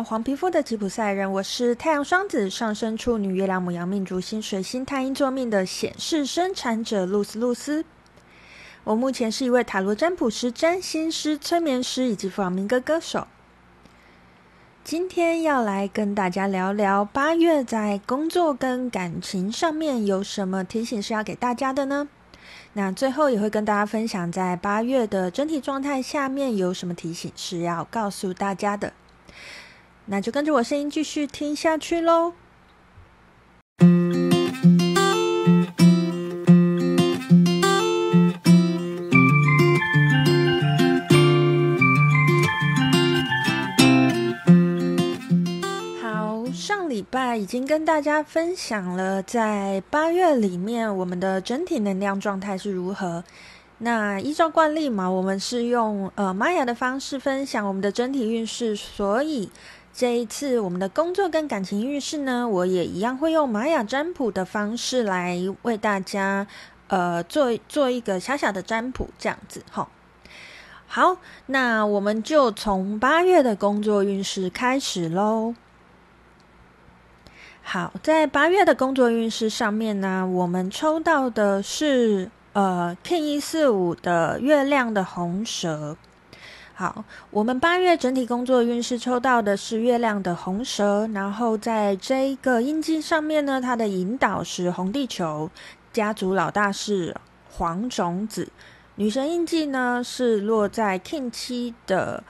黄皮肤的吉普赛人，我是太阳双子上升处女月亮母羊命主星水星太阴坐命的显示生产者露丝露丝。我目前是一位塔罗占卜师、占星师、催眠师以及弗朗明哥歌手。今天要来跟大家聊聊八月在工作跟感情上面有什么提醒是要给大家的呢？那最后也会跟大家分享，在八月的整体状态下面有什么提醒是要告诉大家的。那就跟着我声音继续听下去喽。礼拜已经跟大家分享了，在八月里面我们的整体能量状态是如何。那依照惯例嘛，我们是用呃玛雅的方式分享我们的整体运势，所以这一次我们的工作跟感情运势呢，我也一样会用玛雅占卜的方式来为大家呃做做一个小小的占卜，这样子哈。好，那我们就从八月的工作运势开始喽。好，在八月的工作运势上面呢，我们抽到的是呃 Kin 一四五的月亮的红蛇。好，我们八月整体工作运势抽到的是月亮的红蛇，然后在这一个印记上面呢，它的引导是红地球，家族老大是黄种子，女神印记呢是落在 Kin 七的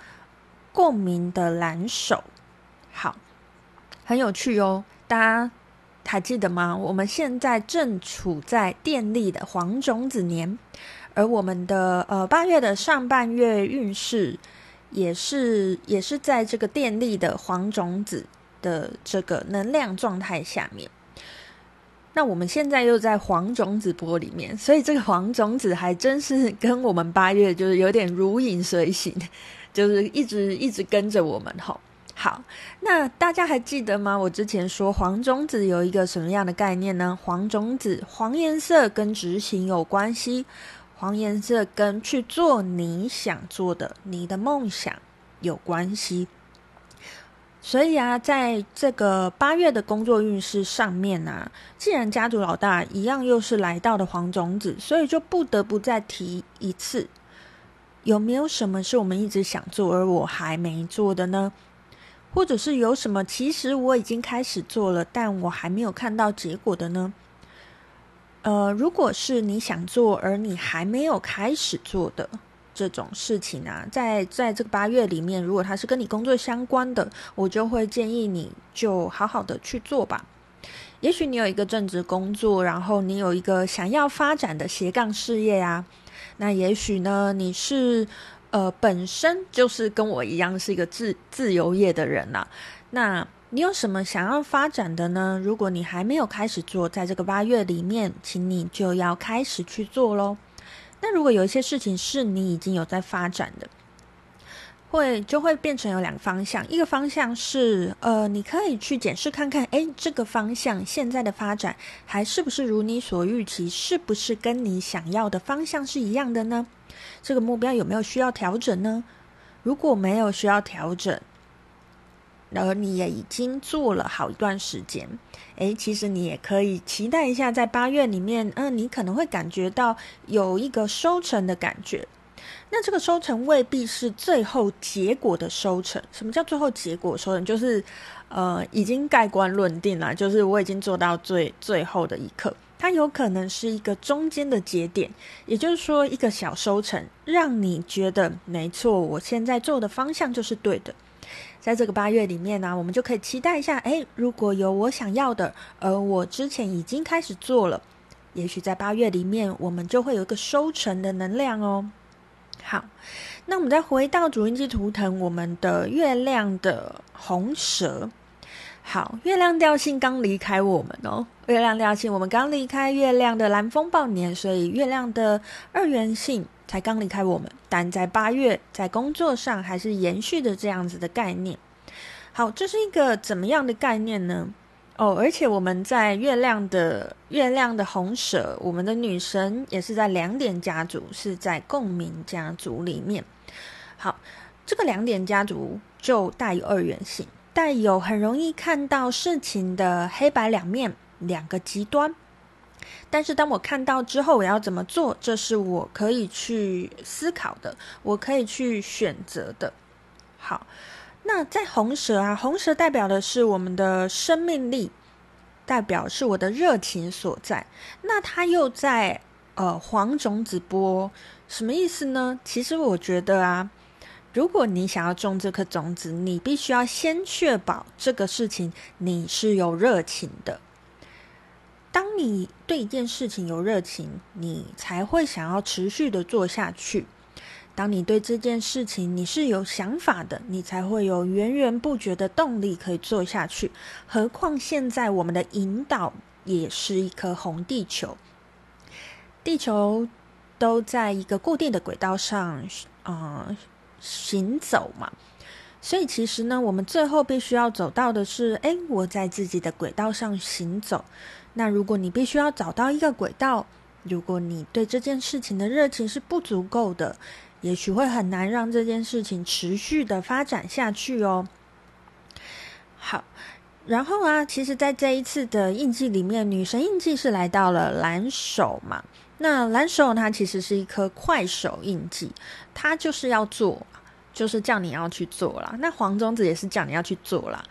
共鸣的蓝手。好，很有趣哦。大家还记得吗？我们现在正处在电力的黄种子年，而我们的呃八月的上半月运势也是也是在这个电力的黄种子的这个能量状态下面。那我们现在又在黄种子波里面，所以这个黄种子还真是跟我们八月就是有点如影随形，就是一直一直跟着我们吼。好，那大家还记得吗？我之前说黄种子有一个什么样的概念呢？黄种子，黄颜色跟执行有关系，黄颜色跟去做你想做的、你的梦想有关系。所以啊，在这个八月的工作运势上面啊，既然家族老大一样又是来到的黄种子，所以就不得不再提一次：有没有什么是我们一直想做而我还没做的呢？或者是有什么，其实我已经开始做了，但我还没有看到结果的呢？呃，如果是你想做而你还没有开始做的这种事情啊，在在这个八月里面，如果它是跟你工作相关的，我就会建议你就好好的去做吧。也许你有一个正职工作，然后你有一个想要发展的斜杠事业啊，那也许呢，你是。呃，本身就是跟我一样是一个自自由业的人呐、啊。那你有什么想要发展的呢？如果你还没有开始做，在这个八月里面，请你就要开始去做喽。那如果有一些事情是你已经有在发展的，会就会变成有两个方向。一个方向是，呃，你可以去检视看看，诶，这个方向现在的发展还是不是如你所预期？是不是跟你想要的方向是一样的呢？这个目标有没有需要调整呢？如果没有需要调整，然后你也已经做了好一段时间，诶，其实你也可以期待一下，在八月里面，嗯、你可能会感觉到有一个收成的感觉。那这个收成未必是最后结果的收成。什么叫最后结果收成？就是呃，已经盖棺论定了，就是我已经做到最最后的一刻。它有可能是一个中间的节点，也就是说一个小收成，让你觉得没错，我现在做的方向就是对的。在这个八月里面呢、我们就可以期待一下，诶，如果有我想要的，而我之前已经开始做了，也许在八月里面，我们就会有一个收成的能量哦。好，那我们再回到主印记图腾，我们的月亮的红蛇。好，月亮调性刚离开我们哦。月亮调性，我们刚离开月亮的蓝风暴年，所以月亮的二元性才刚离开我们。但在八月，在工作上还是延续的这样子的概念。好，这是一个怎么样的概念呢？哦，而且我们在月亮的月亮的红蛇，我们的女神也是在两点家族，是在共鸣家族里面。好，这个两点家族就带有二元性。带有很容易看到事情的黑白两面，两个极端。但是当我看到之后，我要怎么做？这是我可以去思考的，我可以去选择的。好，那在红蛇啊，红蛇代表的是我们的生命力，代表是我的热情所在。那它又在呃黄种子波，什么意思呢？其实我觉得啊，如果你想要种这颗种子，你必须要先确保这个事情你是有热情的。当你对一件事情有热情，你才会想要持续的做下去。当你对这件事情你是有想法的，你才会有源源不绝的动力可以做下去。何况现在我们的引导也是一颗红地球，地球都在一个固定的轨道上，呃，行走嘛。所以其实呢，我们最后必须要走到的是，诶，我在自己的轨道上行走。那如果你必须要找到一个轨道，如果你对这件事情的热情是不足够的，也许会很难让这件事情持续的发展下去哦。好，然后啊，其实，在这一次的印记里面，女神印记是来到了蓝手嘛。那蓝手它其实是一颗快手印记，它就是要做，就是叫你要去做啦。那黄种子也是叫你要去做啦。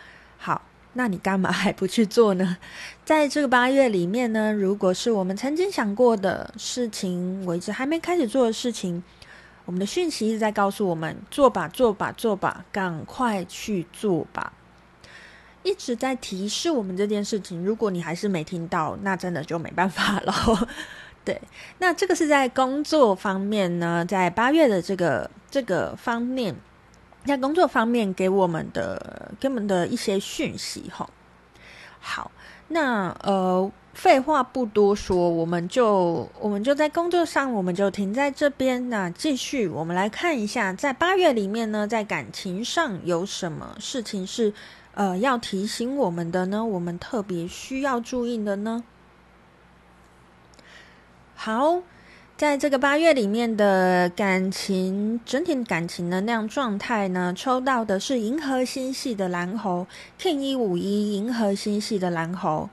那你干嘛还不去做呢？在这个八月里面呢，如果是我们曾经想过的事情，我一直还没开始做的事情，我们的讯息一直在告诉我们：做吧，做吧，做吧，赶快去做吧！一直在提示我们这件事情。如果你还是没听到，那真的就没办法了。对，那这个是在工作方面呢，在八月的这个这个方面。在工作方面给我们的给我们的一些讯息哈，好，那呃废话不多说，我们就我们就在工作上，我们就停在这边。那继续，我们来看一下，在八月里面呢，在感情上有什么事情是呃要提醒我们的呢？我们特别需要注意的呢？好。在这个八月里面的感情整体感情能量状态呢，抽到的是银河星系的蓝猴，King 一五一银河星系的蓝猴，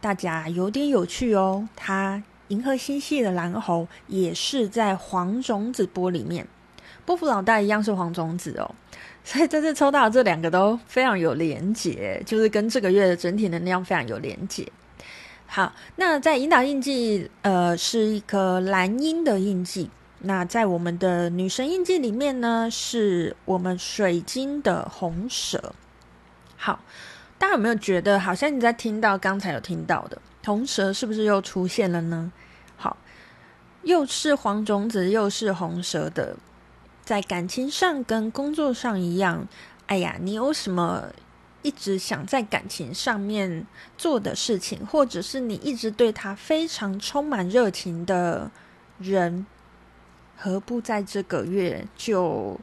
大家有点有趣哦。它银河星系的蓝猴也是在黄种子波里面，波符老大一样是黄种子哦，所以这次抽到这两个都非常有连结，就是跟这个月的整体能量非常有连结。好，那在引导印记，呃，是一颗蓝鹰的印记。那在我们的女神印记里面呢，是我们水晶的红蛇。好，大家有没有觉得，好像你在听到刚才有听到的红蛇，是不是又出现了呢？好，又是黄种子，又是红蛇的，在感情上跟工作上一样。哎呀，你有什么？一直想在感情上面做的事情，或者是你一直对他非常充满热情的人，何不在这个月就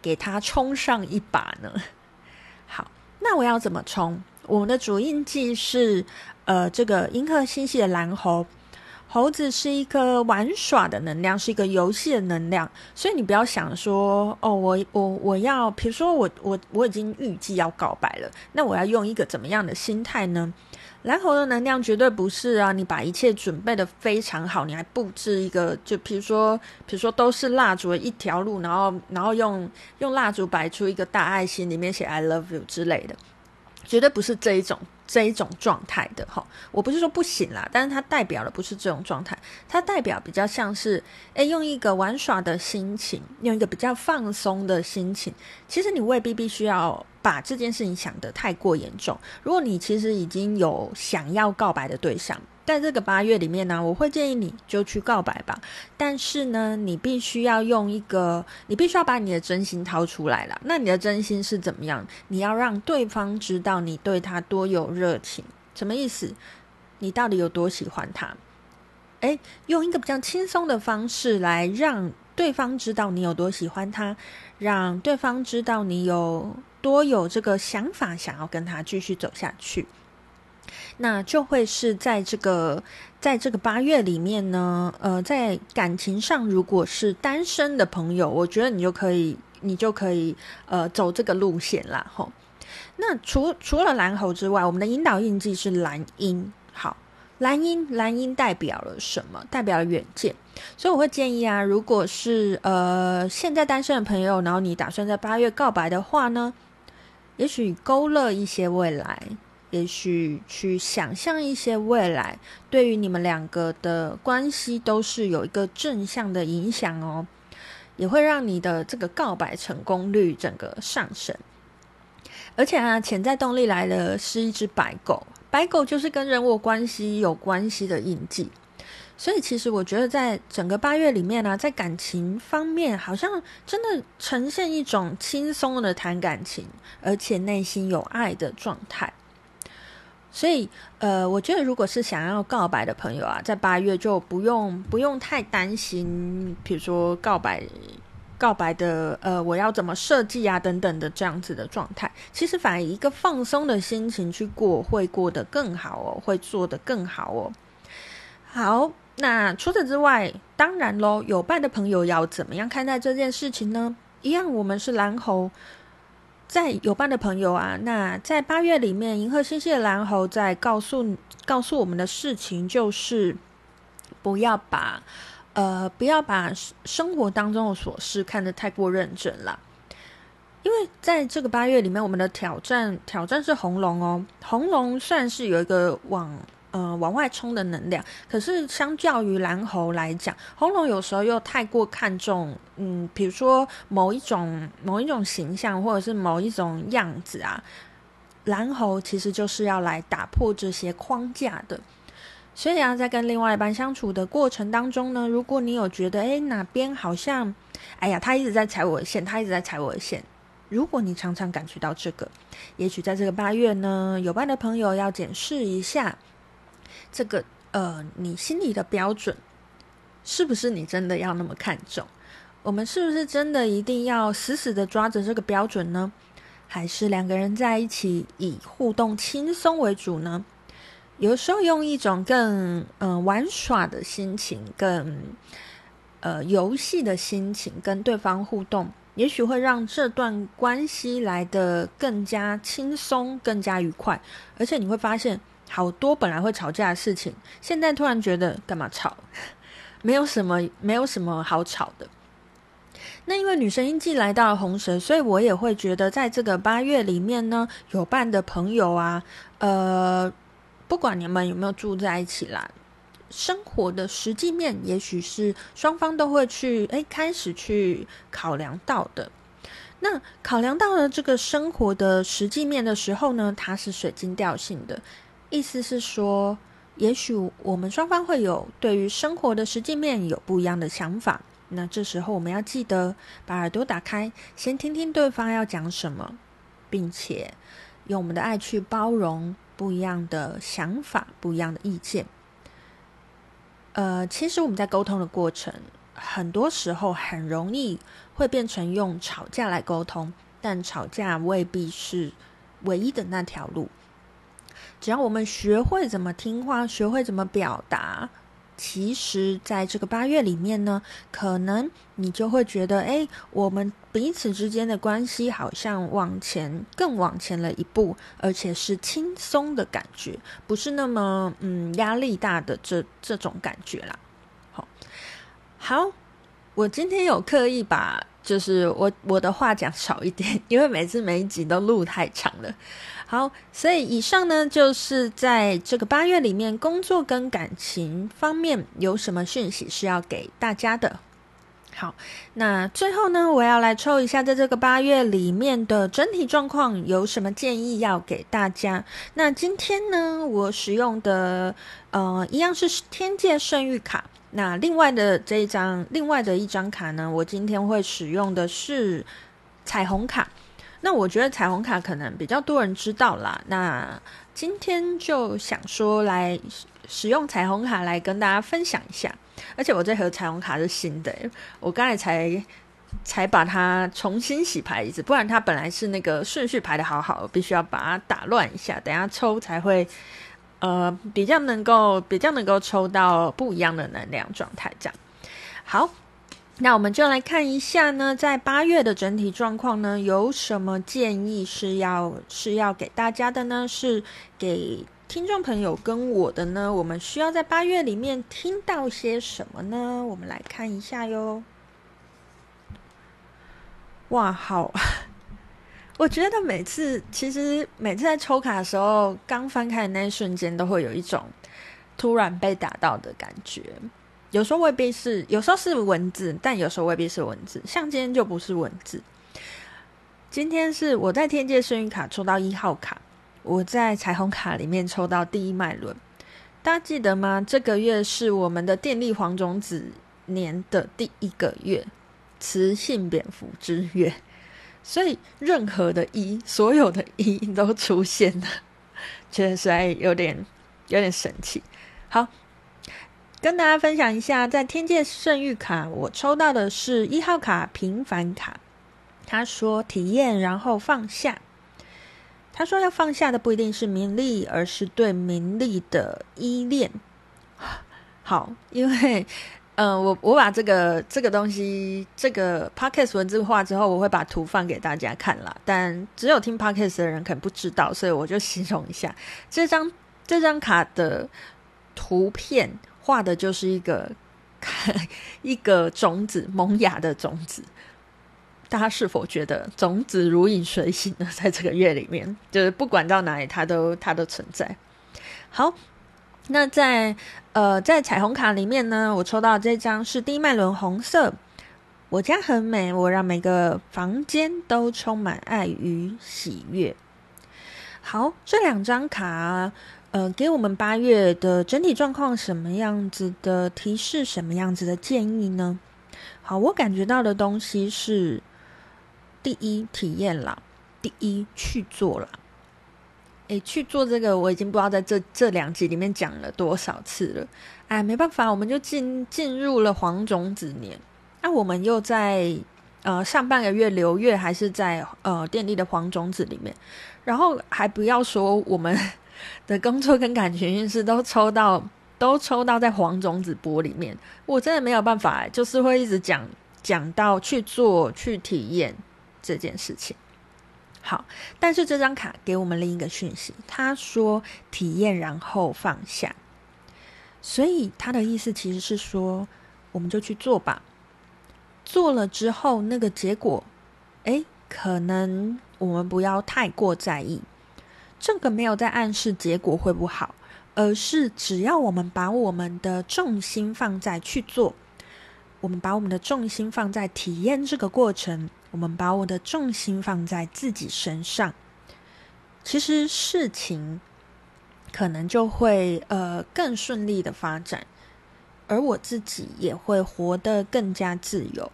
给他冲上一把呢？好，那我要怎么冲？我们的主印记是呃，这个银河星系的蓝猴。猴子是一个玩耍的能量，是一个游戏的能量，所以你不要想说哦，我我我要，比如说我我我已经预计要告白了，那我要用一个怎么样的心态呢？蓝猴的能量绝对不是啊，你把一切准备的非常好，你还布置一个，就比如说比如说都是蜡烛的一条路，然后然后用用蜡烛摆出一个大爱心，里面写 I love you 之类的，绝对不是这一种。这一种状态的哈，我不是说不行啦，但是它代表的不是这种状态，它代表比较像是，诶，用一个玩耍的心情，用一个比较放松的心情，其实你未必必须要把这件事情想得太过严重。如果你其实已经有想要告白的对象。在这个八月里面呢，我会建议你就去告白吧。但是呢，你必须要用一个，你必须要把你的真心掏出来了。那你的真心是怎么样？你要让对方知道你对他多有热情。什么意思？你到底有多喜欢他？诶，用一个比较轻松的方式来让对方知道你有多喜欢他，让对方知道你有多有这个想法，想要跟他继续走下去。那就会是在这个，在这个八月里面呢，呃，在感情上，如果是单身的朋友，我觉得你就可以，你就可以，呃，走这个路线啦，吼。那除除了蓝猴之外，我们的引导印记是蓝鹰。好，蓝鹰，蓝鹰代表了什么？代表了远见。所以我会建议啊，如果是呃现在单身的朋友，然后你打算在八月告白的话呢，也许勾勒一些未来，也许去想象一些未来，对于你们两个的关系都是有一个正向的影响哦。也会让你的这个告白成功率整个上升，而且啊，潜在动力来的是一只白狗，白狗就是跟人我关系有关系的印记，所以其实我觉得在整个八月里面呢、在感情方面，好像真的呈现一种轻松的谈感情，而且内心有爱的状态。所以，呃，我觉得如果是想要告白的朋友啊，在八月就不用不用太担心，比如说告白告白的，呃，我要怎么设计啊，等等的这样子的状态。其实，反而一个放松的心情去过，会过得更好哦，会做得更好哦。好，那除此之外，当然喽，有伴的朋友要怎么样看待这件事情呢？一样，我们是蓝猴。在有伴的朋友啊，那在八月里面，银河星系的蓝猴在告诉告诉我们的事情，就是不要把呃不要把生活当中的琐事看得太过认真了，因为在这个八月里面，我们的挑战挑战是红龙哦，红龙算是有一个往。呃，往外冲的能量，可是相较于蓝猴来讲，红龙有时候又太过看重，嗯，比如说某一种某一种形象，或者是某一种样子啊。蓝猴其实就是要来打破这些框架的。所以啊，在跟另外一半相处的过程当中呢，如果你有觉得，哎，哪边好像，哎呀，他一直在踩我的线，他一直在踩我的线。如果你常常感觉到这个，也许在这个八月呢，有伴的朋友要检视一下。这个呃，你心里的标准是不是你真的要那么看重？我们是不是真的一定要死死的抓着这个标准呢？还是两个人在一起以互动轻松为主呢？有时候用一种更嗯、呃、玩耍的心情，更呃游戏的心情跟对方互动，也许会让这段关系来得更加轻松、更加愉快，而且你会发现。好多本来会吵架的事情，现在突然觉得干嘛吵？没有什么，没有什么好吵的。那因为女神印记来到了红蛇，所以我也会觉得，在这个八月里面呢，有伴的朋友啊，呃，不管你们有没有住在一起啦，生活的实际面，也许是双方都会去诶开始去考量到的。那考量到了这个生活的实际面的时候呢，它是水晶调性的。意思是说，也许我们双方会有对于生活的实际面有不一样的想法。那这时候我们要记得把耳朵打开，先听听对方要讲什么，并且用我们的爱去包容不一样的想法、不一样的意见。呃，其实我们在沟通的过程，很多时候很容易会变成用吵架来沟通，但吵架未必是唯一的那条路。只要我们学会怎么听话，学会怎么表达，其实在这个八月里面呢，可能你就会觉得，哎，我们彼此之间的关系好像往前更往前了一步，而且是轻松的感觉，不是那么嗯压力大的这这种感觉啦。好，好，我今天有刻意把就是我我的话讲少一点，因为每次每一集都录太长了。好，所以以上呢，就是在这个八月里面，工作跟感情方面有什么讯息是要给大家的。好，那最后呢，我要来抽一下，在这个八月里面的整体状况有什么建议要给大家。那今天呢，我使用的呃，一样是天界圣域卡。那另外的这一张，另外的一张卡呢，我今天会使用的是彩虹卡。那我觉得彩虹卡可能比较多人知道啦。那今天就想说来使用彩虹卡来跟大家分享一下。而且我这盒彩虹卡是新的，我刚才才才把它重新洗牌一次，不然它本来是那个顺序排得好好，必须要把它打乱一下，等下抽才会呃比较能够比较能够抽到不一样的能量状态。这样好。那我们就来看一下呢，在八月的整体状况呢，有什么建议是要是要给大家的呢？是给听众朋友跟我的呢？我们需要在八月里面听到些什么呢？我们来看一下哟。哇，好！我觉得每次其实每次在抽卡的时候，刚翻开的那一瞬间，都会有一种突然被打到的感觉。有时候未必是，有时候是文字，但有时候未必是文字。像今天就不是文字。今天是我在天界幸运卡抽到一号卡，我在彩虹卡里面抽到第一脉轮。大家记得吗？这个月是我们的电力黄种子年的第一个月，雌性蝙蝠之月，所以任何的一，所有的一都出现了，觉得实在有点有点神奇。好。跟大家分享一下，在天界圣域卡，我抽到的是一号卡平凡卡。他说体验，然后放下。他说要放下的不一定是名利，而是对名利的依恋。好，因为嗯，我我把这个这个东西这个 podcast 文字化之后，我会把图放给大家看啦。但只有听 podcast 的人可能不知道，所以我就形容一下这张这张卡的图片。画的就是一个 一个种子，萌芽的种子。大家是否觉得种子如影随形呢？在这个月里面，就是不管到哪里，它都它都存在。好，那在呃在彩虹卡里面呢，我抽到这张是第一脉轮红色。我家很美，我让每个房间都充满爱与喜悦。好，这两张卡。呃，给我们八月的整体状况什么样子的提示，什么样子的建议呢？好，我感觉到的东西是：第一，体验啦；第一，去做啦。诶，去做这个，我已经不知道在这这两集里面讲了多少次了。哎，没办法，我们就进进入了黄种子年。那、我们又在呃上半个月流月，还是在呃电力的黄种子里面，然后还不要说我们。的工作跟感情运势都抽到，都抽到在黄种子波里面，我真的没有办法，就是会一直讲讲到去做去体验这件事情。好，但是这张卡给我们另一个讯息，他说体验然后放下，所以他的意思其实是说，我们就去做吧，做了之后那个结果，诶，可能我们不要太过在意。这个没有在暗示结果会不好，而是只要我们把我们的重心放在去做，我们把我们的重心放在体验这个过程，我们把我的重心放在自己身上，其实事情可能就会呃更顺利的发展，而我自己也会活得更加自由。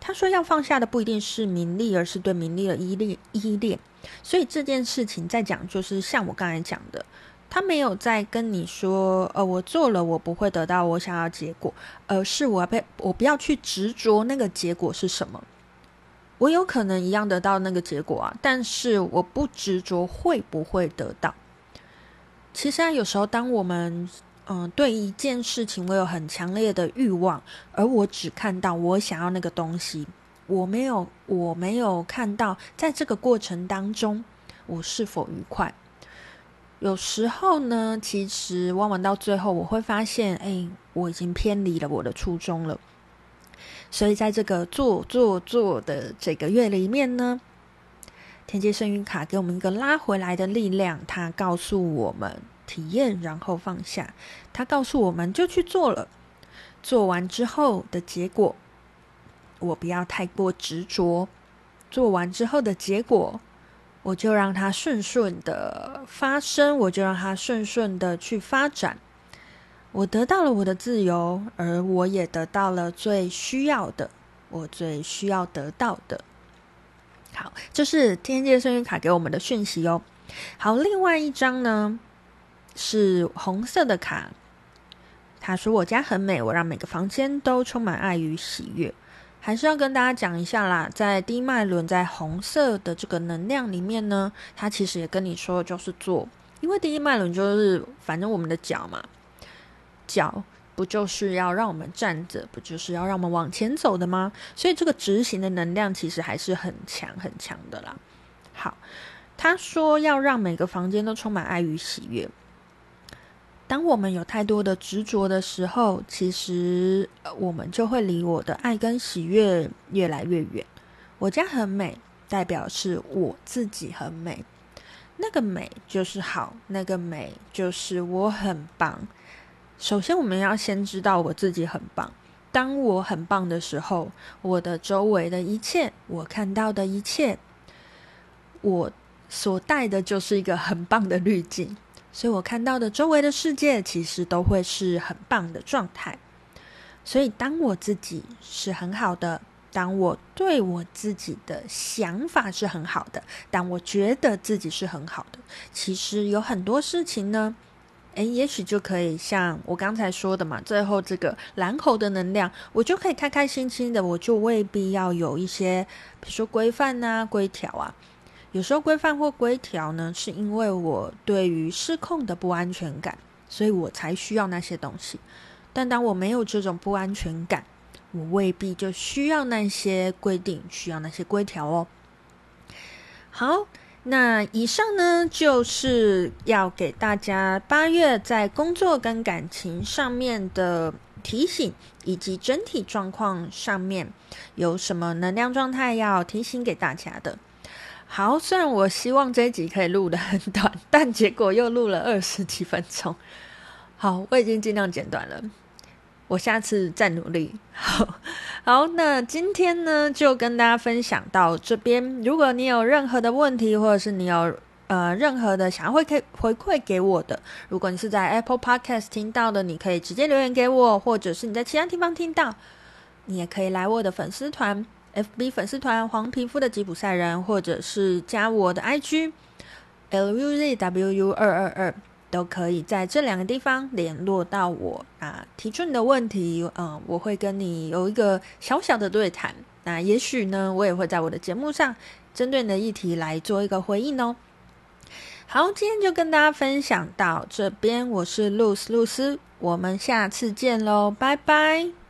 他说要放下的不一定是名利，而是对名利的依恋依恋。所以这件事情在讲，就是像我刚才讲的，他没有在跟你说，呃，我做了，我不会得到我想要结果，而是我要被我不要去执着那个结果是什么。我有可能一样得到那个结果啊，但是我不执着会不会得到。其实啊，有时候当我们嗯、对一件事情我有很强烈的欲望，而我只看到我想要那个东西。我没有，我没有看到，在这个过程当中，我是否愉快？有时候呢，其实往往到最后，我会发现，哎，我已经偏离了我的初衷了。所以，在这个做做做的这个月里面呢，天界圣运卡给我们一个拉回来的力量，它告诉我们体验，然后放下。它告诉我们就去做了，做完之后的结果。我不要太过执着，做完之后的结果，我就让它顺顺的发生，我就让它顺顺的去发展。我得到了我的自由，而我也得到了最需要的，我最需要得到的。好，这是天界幸运卡给我们的讯息哦。好，另外一张呢是红色的卡，他说：“我家很美，我让每个房间都充满爱与喜悦。”还是要跟大家讲一下啦，在第一脉轮在红色的这个能量里面呢，它其实也跟你说就是做，因为第一脉轮就是反正我们的脚嘛，脚不不就是要让我们站着，不就是要让我们往前走的吗？所以这个执行的能量其实还是很强很强的啦。好，他说要让每个房间都充满爱与喜悦。当我们有太多的执着的时候，其实我们就会离我的爱跟喜悦越来越远。我家很美，代表是我自己很美，那个美就是好，那个美就是我很棒。首先，我们要先知道我自己很棒。当我很棒的时候，我的周围的一切，我看到的一切，我所带的就是一个很棒的滤镜。所以我看到的周围的世界，其实都会是很棒的状态。所以，当我自己是很好的，当我对我自己的想法是很好的，当我觉得自己是很好的，其实有很多事情呢，诶，也许就可以像我刚才说的嘛，最后这个蓝猴的能量，我就可以开开心心的，我就未必要有一些，比如说规范啊、规条啊。有时候规范或规条呢，是因为我对于失控的不安全感，所以我才需要那些东西。但当我没有这种不安全感，我未必就需要那些规定，需要那些规条哦。好，那以上呢，就是要给大家八月在工作跟感情上面的提醒，以及整体状况上面有什么能量状态要提醒给大家的。好，虽然我希望这一集可以录得很短，但结果又录了二十几分钟。好，我已经尽量剪短了，我下次再努力。好，好，那今天呢，就跟大家分享到这边。如果你有任何的问题，或者是你有呃任何的想要回馈回馈给我的，如果你是在 Apple Podcast 听到的，你可以直接留言给我，或者是你在其他地方听到，你也可以来我的粉丝团。FB 粉丝团黄皮肤的吉普赛人，或者是加我的 IG LUZWU 二二二，都可以在这两个地方联络到我啊，提出你的问题，嗯，我会跟你有一个小小的对谈。那也许呢，我也会在我的节目上针对你的议题来做一个回应哦。好，今天就跟大家分享到这边，我是露丝露丝，我们下次见喽，拜拜。